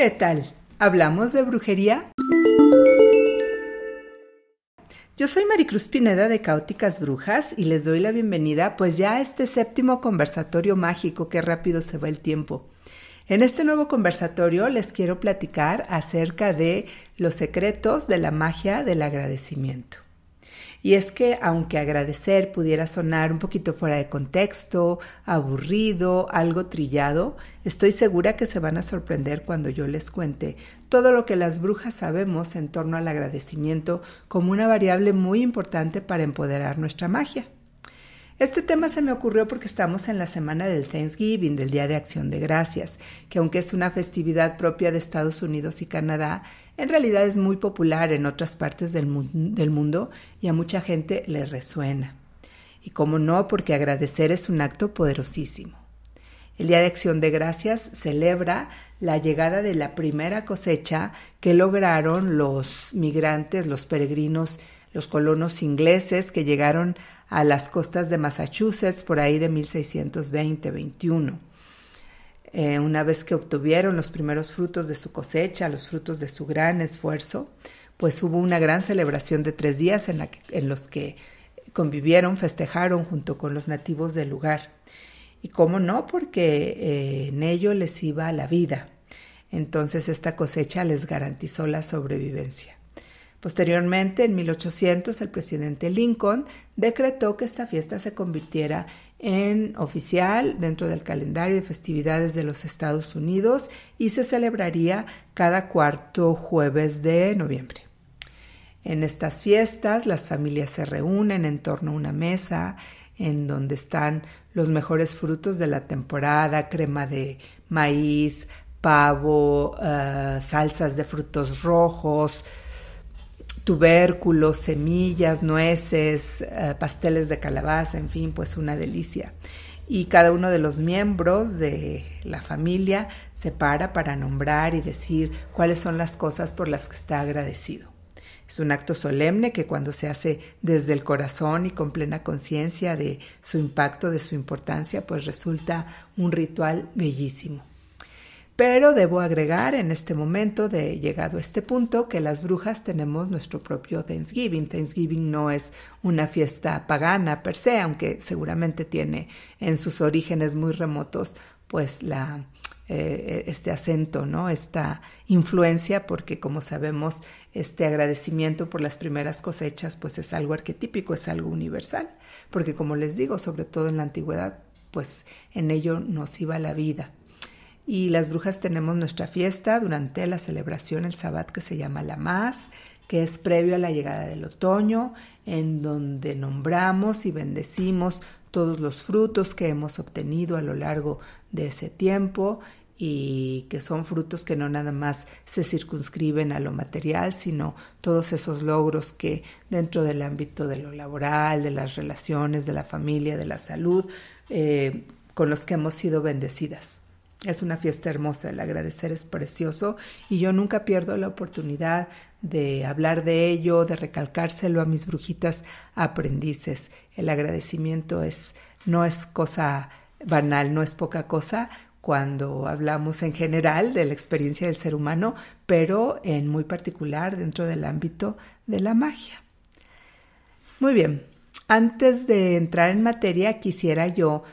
¿Qué tal? ¿Hablamos de brujería? Yo soy Maricruz Pineda de Caóticas Brujas y les doy la bienvenida pues ya a este séptimo conversatorio mágico que rápido se va el tiempo. En este nuevo conversatorio les quiero platicar acerca de los secretos de la magia del agradecimiento. Y es que aunque agradecer pudiera sonar un poquito fuera de contexto, aburrido, algo trillado, estoy segura que se van a sorprender cuando yo les cuente todo lo que las brujas sabemos en torno al agradecimiento como una variable muy importante para empoderar nuestra magia. Este tema se me ocurrió porque estamos en la semana del Thanksgiving, del Día de Acción de Gracias, que aunque es una festividad propia de Estados Unidos y Canadá, en realidad es muy popular en otras partes del, mundo y a mucha gente le resuena. Y cómo no, porque agradecer es un acto poderosísimo. El Día de Acción de Gracias celebra la llegada de la primera cosecha que lograron los migrantes, los peregrinos, los colonos ingleses que llegaron a las costas de Massachusetts por ahí de 1620-21. Eh, una vez que obtuvieron los primeros frutos de su cosecha, los frutos de su gran esfuerzo, pues hubo una gran celebración de tres días en, los que convivieron, festejaron junto con los nativos del lugar. Y cómo no, porque eh, en ello les iba la vida. Entonces esta cosecha les garantizó la sobrevivencia. Posteriormente, en 1800, el presidente Lincoln decretó que esta fiesta se convirtiera en oficial dentro del calendario de festividades de los Estados Unidos y se celebraría cada cuarto jueves de noviembre. En estas fiestas las familias se reúnen en torno a una mesa en donde están los mejores frutos de la temporada, crema de maíz, pavo, eh, salsas de frutos rojos, tubérculos, semillas, nueces, eh, pasteles de calabaza, en fin, pues una delicia. Y cada uno de los miembros de la familia se para para nombrar y decir cuáles son las cosas por las que está agradecido. Es un acto solemne que cuando se hace desde el corazón y con plena conciencia de su impacto, de su importancia, pues resulta un ritual bellísimo. Pero debo agregar en este momento de llegado a este punto que las brujas tenemos nuestro propio Thanksgiving. Thanksgiving no es una fiesta pagana per se, aunque seguramente tiene en sus orígenes muy remotos pues la eh, este acento, ¿no? Esta influencia, porque como sabemos, este agradecimiento por las primeras cosechas, pues es algo arquetípico, es algo universal, porque como les digo, sobre todo en la antigüedad, pues en ello nos iba la vida y las brujas tenemos nuestra fiesta durante la celebración, el sabbat que se llama la Más, que es previo a la llegada del otoño, en donde nombramos y bendecimos todos los frutos que hemos obtenido a lo largo de ese tiempo y que son frutos que no nada más se circunscriben a lo material, sino todos esos logros que dentro del ámbito de lo laboral, de las relaciones, de la familia, de la salud, eh, con los que hemos sido bendecidas. Es una fiesta hermosa, el agradecer es precioso y yo nunca pierdo la oportunidad de hablar de ello, de recalcárselo a mis brujitas aprendices. El agradecimiento es no es cosa banal, no es poca cosa cuando hablamos en general de la experiencia del ser humano, pero en muy particular dentro del ámbito de la magia. Muy bien, antes de entrar en materia quisiera yo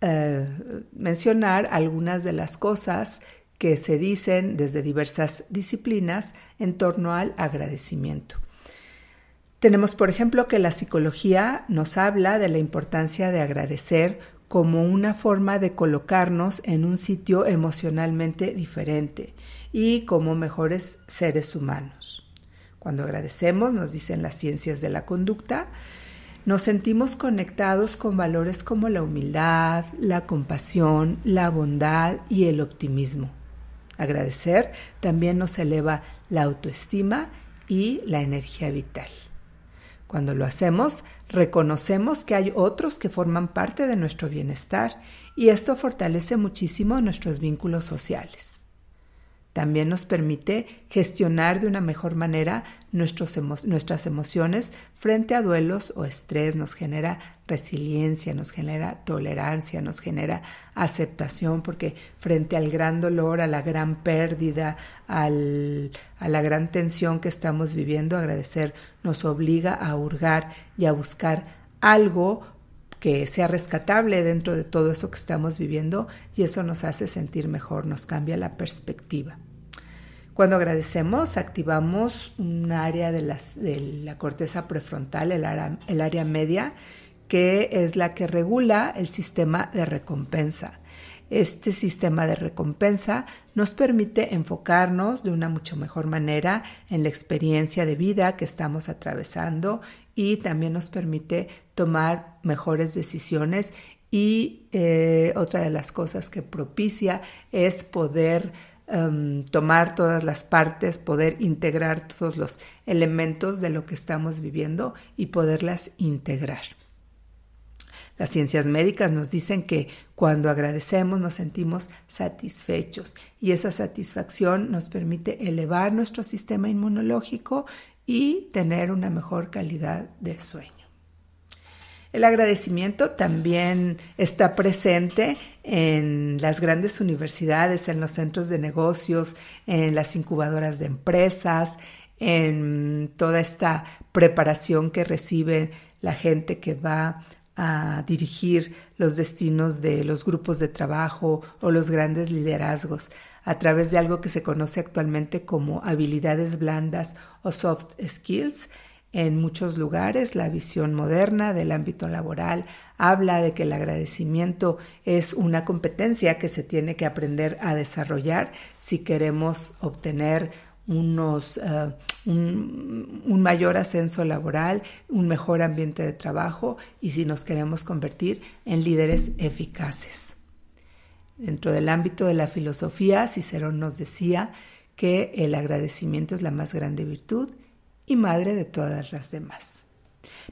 eh, mencionar algunas de las cosas que se dicen desde diversas disciplinas en torno al agradecimiento. Tenemos, por ejemplo, que la psicología nos habla de la importancia de agradecer como una forma de colocarnos en un sitio emocionalmente diferente y como mejores seres humanos. Cuando agradecemos, nos dicen las ciencias de la conducta, nos sentimos conectados con valores como la humildad, la compasión, la bondad y el optimismo. Agradecer también nos eleva la autoestima y la energía vital. Cuando lo hacemos, reconocemos que hay otros que forman parte de nuestro bienestar y esto fortalece muchísimo nuestros vínculos sociales. También nos permite gestionar de una mejor manera nuestras emociones frente a duelos o estrés, nos genera resiliencia, nos genera tolerancia, nos genera aceptación, porque frente al gran dolor, a la gran pérdida, a la gran tensión que estamos viviendo, agradecer nos obliga a hurgar y a buscar algo que sea rescatable dentro de todo eso que estamos viviendo y eso nos hace sentir mejor, nos cambia la perspectiva. Cuando agradecemos, activamos un área de, la corteza prefrontal, el área media, que es la que regula el sistema de recompensa. Este sistema de recompensa nos permite enfocarnos de una mucho mejor manera en la experiencia de vida que estamos atravesando y también nos permite tomar mejores decisiones y eh, otra de las cosas que propicia es poder em, tomar todas las partes, poder integrar todos los elementos de lo que estamos viviendo y poderlas integrar. Las ciencias médicas nos dicen que cuando agradecemos nos sentimos satisfechos y esa satisfacción nos permite elevar nuestro sistema inmunológico y tener una mejor calidad de sueño. El agradecimiento también está presente en las grandes universidades, en los centros de negocios, en las incubadoras de empresas, en toda esta preparación que recibe la gente que va a dirigir los destinos de los grupos de trabajo o los grandes liderazgos a través de algo que se conoce actualmente como habilidades blandas o soft skills. En muchos lugares la visión moderna del ámbito laboral habla de que el agradecimiento es una competencia que se tiene que aprender a desarrollar si queremos obtener unos, eh, un, mayor ascenso laboral, un mejor ambiente de trabajo y si nos queremos convertir en líderes eficaces. Dentro del ámbito de la filosofía, Cicerón nos decía que el agradecimiento es la más grande virtud y madre de todas las demás.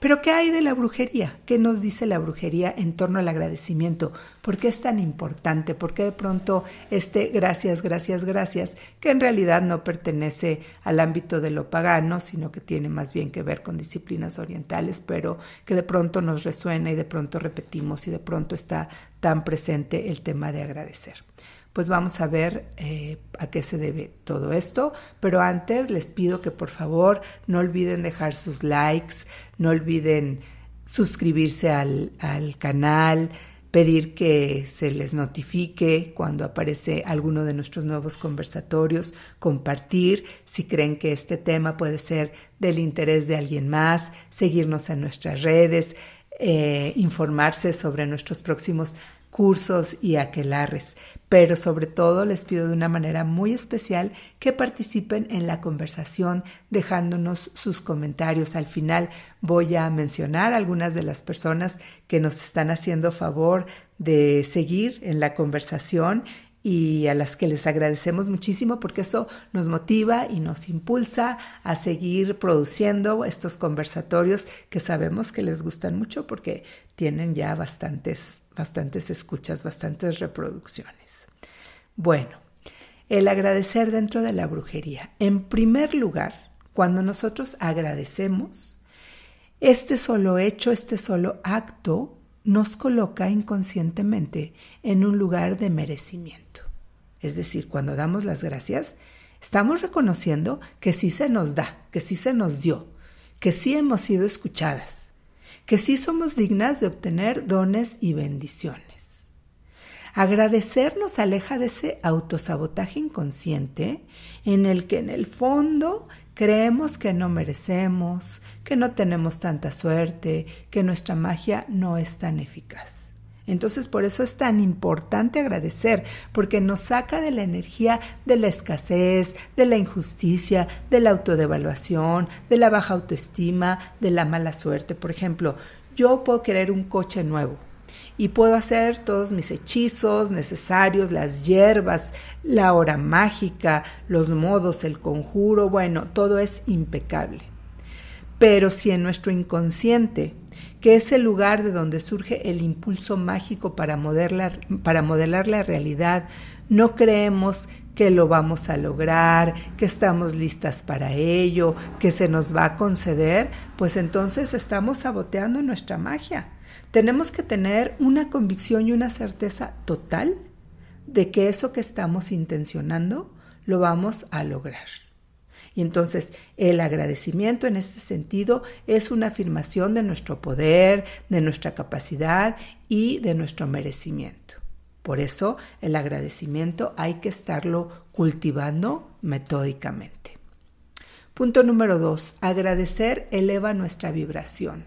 Pero ¿qué hay de la brujería? ¿Qué nos dice la brujería en torno al agradecimiento? ¿Por qué es tan importante? ¿Por qué de pronto este gracias, gracias, gracias, que en realidad no pertenece al ámbito de lo pagano, sino que tiene más bien que ver con disciplinas orientales, pero que de pronto nos resuena y de pronto repetimos y de pronto está tan presente el tema de agradecer? Pues vamos a ver eh, a qué se debe todo esto. Pero antes les pido que por favor no olviden dejar sus likes, no olviden suscribirse al, al canal, pedir que se les notifique cuando aparece alguno de nuestros nuevos conversatorios, compartir si creen que este tema puede ser del interés de alguien más, seguirnos en nuestras redes, eh, informarse sobre nuestros próximos cursos y aquelarres, pero sobre todo les pido de una manera muy especial que participen en la conversación dejándonos sus comentarios. Al final voy a mencionar algunas de las personas que nos están haciendo favor de seguir en la conversación y a las que les agradecemos muchísimo porque eso nos motiva y nos impulsa a seguir produciendo estos conversatorios que sabemos que les gustan mucho porque tienen ya bastantes bastantes escuchas, bastantes reproducciones. Bueno, el agradecer dentro de la brujería. En primer lugar, cuando nosotros agradecemos, este solo hecho, este solo acto nos coloca inconscientemente en un lugar de merecimiento. Es decir, cuando damos las gracias, estamos reconociendo que sí se nos da, que sí se nos dio, que sí hemos sido escuchadas, que sí somos dignas de obtener dones y bendiciones. Agradecer nos aleja de ese autosabotaje inconsciente en el que en el fondo creemos que no merecemos, que no tenemos tanta suerte, que nuestra magia no es tan eficaz. Entonces por eso es tan importante agradecer, porque nos saca de la energía de la escasez, de la injusticia, de la autodevaluación, de la baja autoestima, de la mala suerte. Por ejemplo, yo puedo querer un coche nuevo y puedo hacer todos mis hechizos necesarios, las hierbas, la hora mágica, los modos, el conjuro, bueno, todo es impecable. Pero si en nuestro inconsciente que es el lugar de donde surge el impulso mágico para modelar, para modelar la realidad, no creemos que lo vamos a lograr, que estamos listas para ello, que se nos va a conceder, pues entonces estamos saboteando nuestra magia. Tenemos que tener una convicción y una certeza total de que eso que estamos intencionando lo vamos a lograr. Y entonces el agradecimiento en este sentido es una afirmación de nuestro poder, de nuestra capacidad y de nuestro merecimiento. Por eso el agradecimiento hay que estarlo cultivando metódicamente. Punto número dos, agradecer eleva nuestra vibración.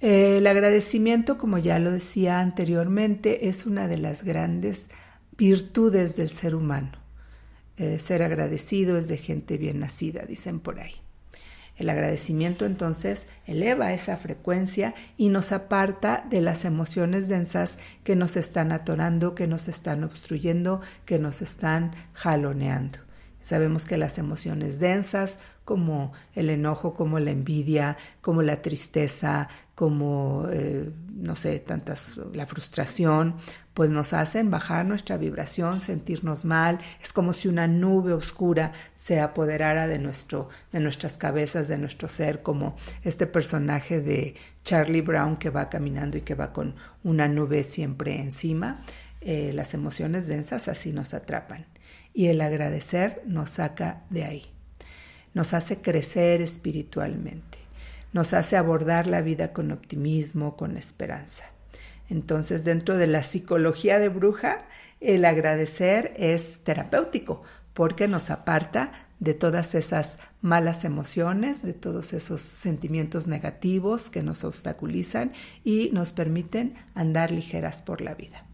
El agradecimiento, como ya lo decía anteriormente, es una de las grandes virtudes del ser humano. Eh, ser agradecido es de gente bien nacida, dicen por ahí. El agradecimiento entonces eleva esa frecuencia y nos aparta de las emociones densas que nos están atorando, que nos están obstruyendo, que nos están jaloneando. Sabemos que las emociones densas, como el enojo, como la envidia, como la tristeza, como, eh, no sé, tantas, la frustración, pues nos hacen bajar nuestra vibración, sentirnos mal. Es como si una nube oscura se apoderara de, nuestro, de nuestras cabezas, de nuestro ser, como este personaje de Charlie Brown que va caminando y que va con una nube siempre encima. Eh, las emociones densas así nos atrapan y el agradecer nos saca de ahí. Nos hace crecer espiritualmente, nos hace abordar la vida con optimismo, con esperanza. Entonces, dentro de la psicología de bruja, el agradecer es terapéutico porque nos aparta de todas esas malas emociones, de todos esos sentimientos negativos que nos obstaculizan y nos permiten andar ligeras por la vida.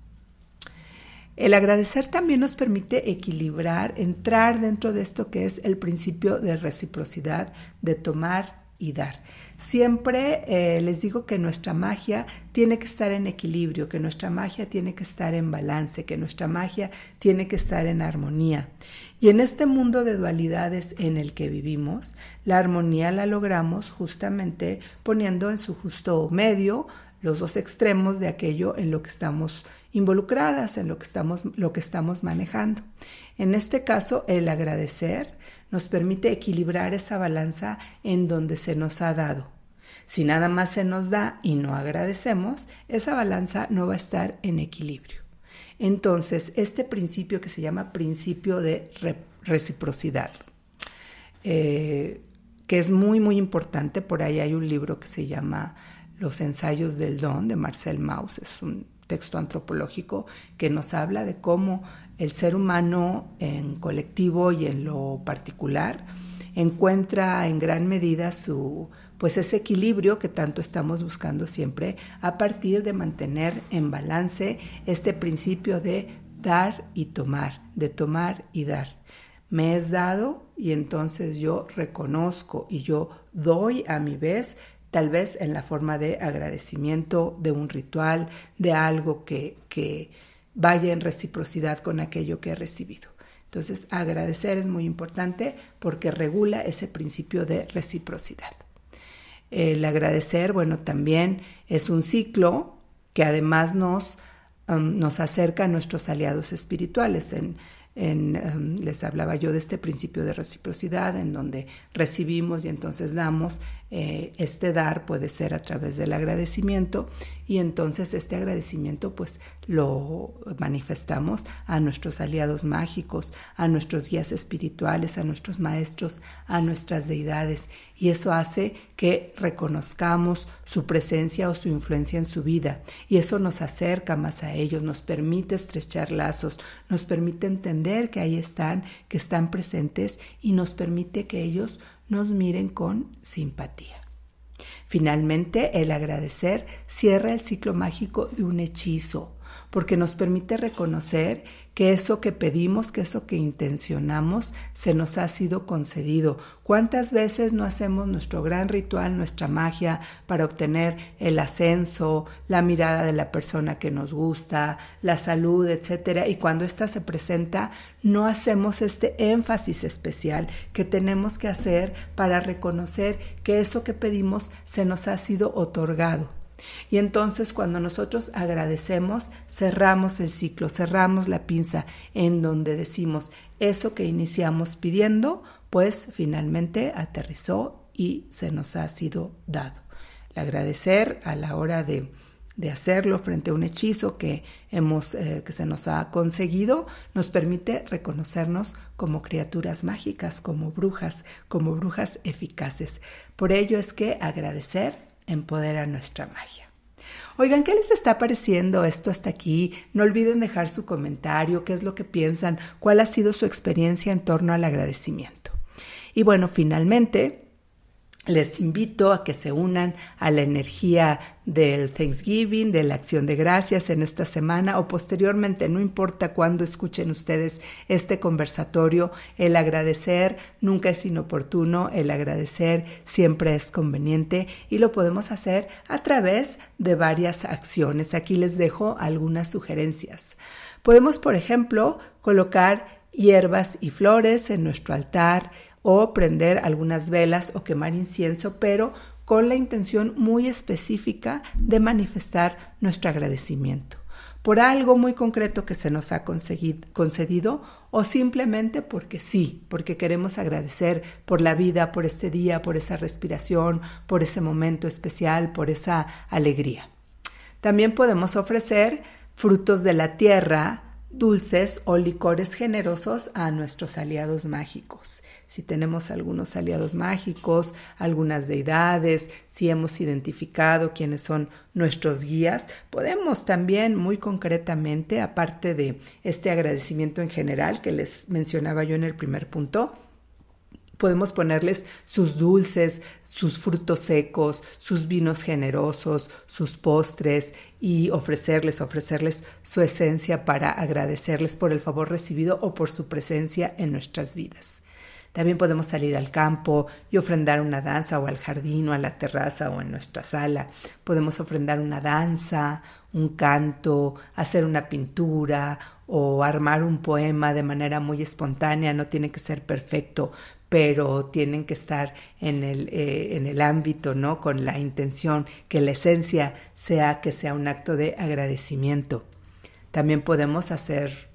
El agradecer también nos permite equilibrar, entrar dentro de esto que es el principio de reciprocidad, de tomar y dar. Siempre eh, les digo que nuestra magia tiene que estar en equilibrio, que nuestra magia tiene que estar en balance, que nuestra magia tiene que estar en armonía. Y en este mundo de dualidades en el que vivimos, la armonía la logramos justamente poniendo en su justo medio los dos extremos de aquello en lo que estamos involucradas, en lo que estamos, lo que estamos manejando. En este caso, el agradecer nos permite equilibrar esa balanza en donde se nos ha dado. Si nada más se nos da y no agradecemos, esa balanza no va a estar en equilibrio. Entonces, este principio que se llama principio de reciprocidad, eh, que es muy, muy importante, por ahí hay un libro que se llama Los ensayos del don de Marcel Mauss, es un texto antropológico que nos habla de cómo el ser humano en colectivo y en lo particular encuentra en gran medida su pues ese equilibrio que tanto estamos buscando siempre a partir de mantener en balance este principio de dar y tomar, de tomar y dar. Me es dado y entonces yo reconozco y yo doy a mi vez tal vez en la forma de agradecimiento, de un ritual, de algo que, que vaya en reciprocidad con aquello que he recibido. Entonces, agradecer es muy importante porque regula ese principio de reciprocidad. El agradecer, bueno, también es un ciclo que además nos, um, nos acerca a nuestros aliados espirituales. En, Em, les hablaba yo de este principio de reciprocidad en donde recibimos y entonces damos. Eh, este dar puede ser a través del agradecimiento y entonces este agradecimiento pues lo manifestamos a nuestros aliados mágicos, a nuestros guías espirituales, a nuestros maestros, a nuestras deidades y eso hace que reconozcamos su presencia o su influencia en su vida y eso nos acerca más a ellos, nos permite estrechar lazos, nos permite entender que ahí están, que están presentes y nos permite que ellos nos miren con simpatía. Finalmente, el agradecer cierra el ciclo mágico de un hechizo, porque nos permite reconocer que eso que pedimos, que eso que intencionamos, se nos ha sido concedido. ¿Cuántas veces no hacemos nuestro gran ritual, nuestra magia para obtener el ascenso, la mirada de la persona que nos gusta, la salud, etcétera? Y cuando ésta se presenta, no hacemos este énfasis especial que tenemos que hacer para reconocer que eso que pedimos se nos ha sido otorgado. Y entonces cuando nosotros agradecemos, cerramos el ciclo, cerramos la pinza en donde decimos eso que iniciamos pidiendo, pues finalmente aterrizó y se nos ha sido dado. El agradecer a la hora de, de hacerlo frente a un hechizo que, hemos, eh, que se nos ha conseguido, nos permite reconocernos como criaturas mágicas, como brujas, como brujas eficaces. Por ello es que agradecer empodera nuestra magia. Oigan, ¿qué les está pareciendo esto hasta aquí? No olviden dejar su comentario, qué es lo que piensan, cuál ha sido su experiencia en torno al agradecimiento. Y bueno, finalmente, les invito a que se unan a la energía del Thanksgiving, de la acción de gracias en esta semana o posteriormente, no importa cuándo escuchen ustedes este conversatorio, el agradecer nunca es inoportuno, el agradecer siempre es conveniente y lo podemos hacer a través de varias acciones. Aquí les dejo algunas sugerencias. Podemos, por ejemplo, colocar hierbas y flores en nuestro altar, o prender algunas velas o quemar incienso, pero con la intención muy específica de manifestar nuestro agradecimiento por algo muy concreto que se nos ha concedido o simplemente porque sí, porque queremos agradecer por la vida, por este día, por esa respiración, por ese momento especial, por esa alegría. También podemos ofrecer frutos de la tierra, dulces o licores generosos a nuestros aliados mágicos. Si tenemos algunos aliados mágicos, algunas deidades, si hemos identificado quiénes son nuestros guías, podemos también muy concretamente, aparte de este agradecimiento en general que les mencionaba yo en el primer punto, Podemos ponerles sus dulces, sus frutos secos, sus vinos generosos, sus postres y ofrecerles, ofrecerles su esencia para agradecerles por el favor recibido o por su presencia en nuestras vidas. También podemos salir al campo y ofrendar una danza o al jardín o a la terraza o en nuestra sala. Podemos ofrendar una danza, un canto, hacer una pintura o armar un poema de manera muy espontánea. No tiene que ser perfecto, pero tienen que estar en el, eh, en el ámbito, ¿no? Con la intención que la esencia sea que sea un acto de agradecimiento. También podemos hacer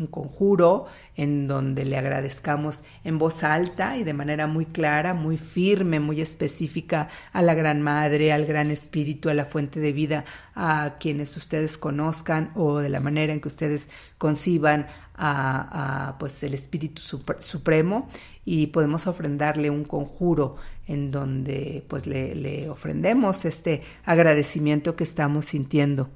un conjuro en donde le agradezcamos en voz alta y de manera muy clara, muy firme, muy específica a la Gran Madre, al Gran Espíritu, a la fuente de vida, a quienes ustedes conozcan o de la manera en que ustedes conciban a, pues el Espíritu Supremo y podemos ofrendarle un conjuro en donde pues le, le ofrendemos este agradecimiento que estamos sintiendo.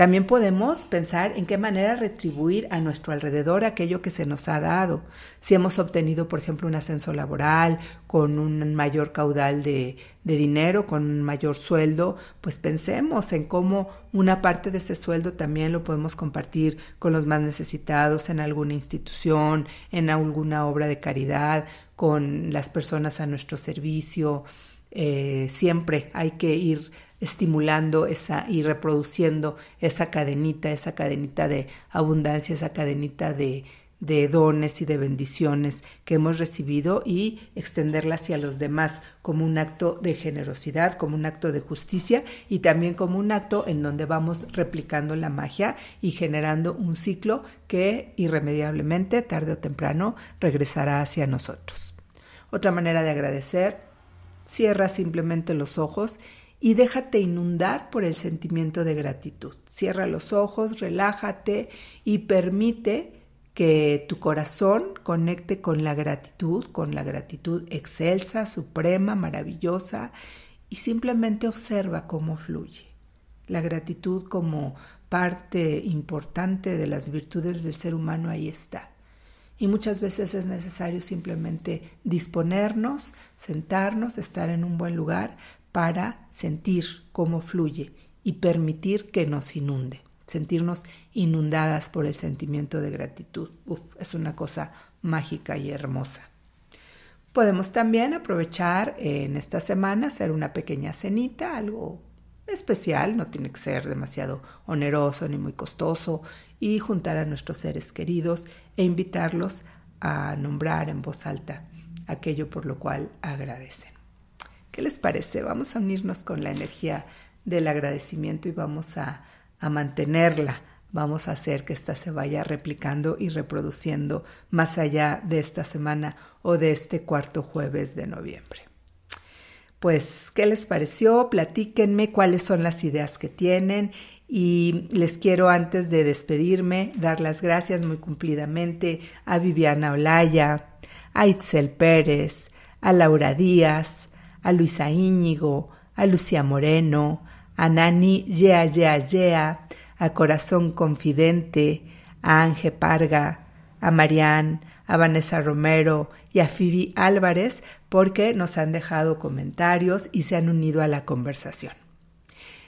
También podemos pensar en qué manera retribuir a nuestro alrededor aquello que se nos ha dado. Si hemos obtenido, por ejemplo, un ascenso laboral con un mayor caudal de, de, dinero, con un mayor sueldo, pues pensemos en cómo una parte de ese sueldo también lo podemos compartir con los más necesitados en alguna institución, en alguna obra de caridad, con las personas a nuestro servicio. Eh, siempre hay que ir estimulando esa y reproduciendo esa cadenita, esa cadenita de abundancia, esa cadenita de, de dones y de bendiciones que hemos recibido y extenderla hacia los demás como un acto de generosidad, como un acto de justicia y también como un acto en donde vamos replicando la magia y generando un ciclo que irremediablemente, tarde o temprano, regresará hacia nosotros. Otra manera de agradecer, cierra simplemente los ojos y déjate inundar por el sentimiento de gratitud. Cierra los ojos, relájate y permite que tu corazón conecte con la gratitud, con la gratitud excelsa, suprema, maravillosa, y simplemente observa cómo fluye. La gratitud como parte importante de las virtudes del ser humano ahí está. Y muchas veces es necesario simplemente disponernos, sentarnos, estar en un buen lugar para sentir cómo fluye y permitir que nos inunde. sentirnos inundadas por el sentimiento de gratitud. es una cosa mágica y hermosa. Podemos también aprovechar en esta semana hacer una pequeña cenita, algo especial, no tiene que ser demasiado oneroso ni muy costoso, y juntar a nuestros seres queridos e invitarlos a nombrar en voz alta aquello por lo cual agradecen. ¿Qué les parece? Vamos a unirnos con la energía del agradecimiento y vamos a, a mantenerla. Vamos a hacer que ésta se vaya replicando y reproduciendo más allá de esta semana o de este cuarto jueves de noviembre. Pues, ¿qué les pareció? Platíquenme cuáles son las ideas que tienen y les quiero antes de despedirme dar las gracias muy cumplidamente a Viviana Olaya, a Itzel Pérez, a Laura Díaz, a Luisa Íñigo, a Lucía Moreno, a Nani Yea Yea Yea, a Corazón Confidente, a Ángel Parga, a Marianne, a Vanessa Romero y a Phoebe Álvarez porque nos han dejado comentarios y se han unido a la conversación.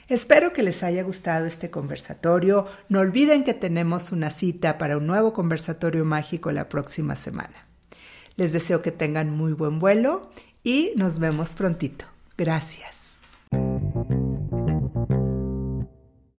Espero que les haya gustado este conversatorio. No olviden que tenemos una cita para un nuevo conversatorio mágico la próxima semana. Les deseo que tengan muy buen vuelo y nos vemos prontito. Gracias.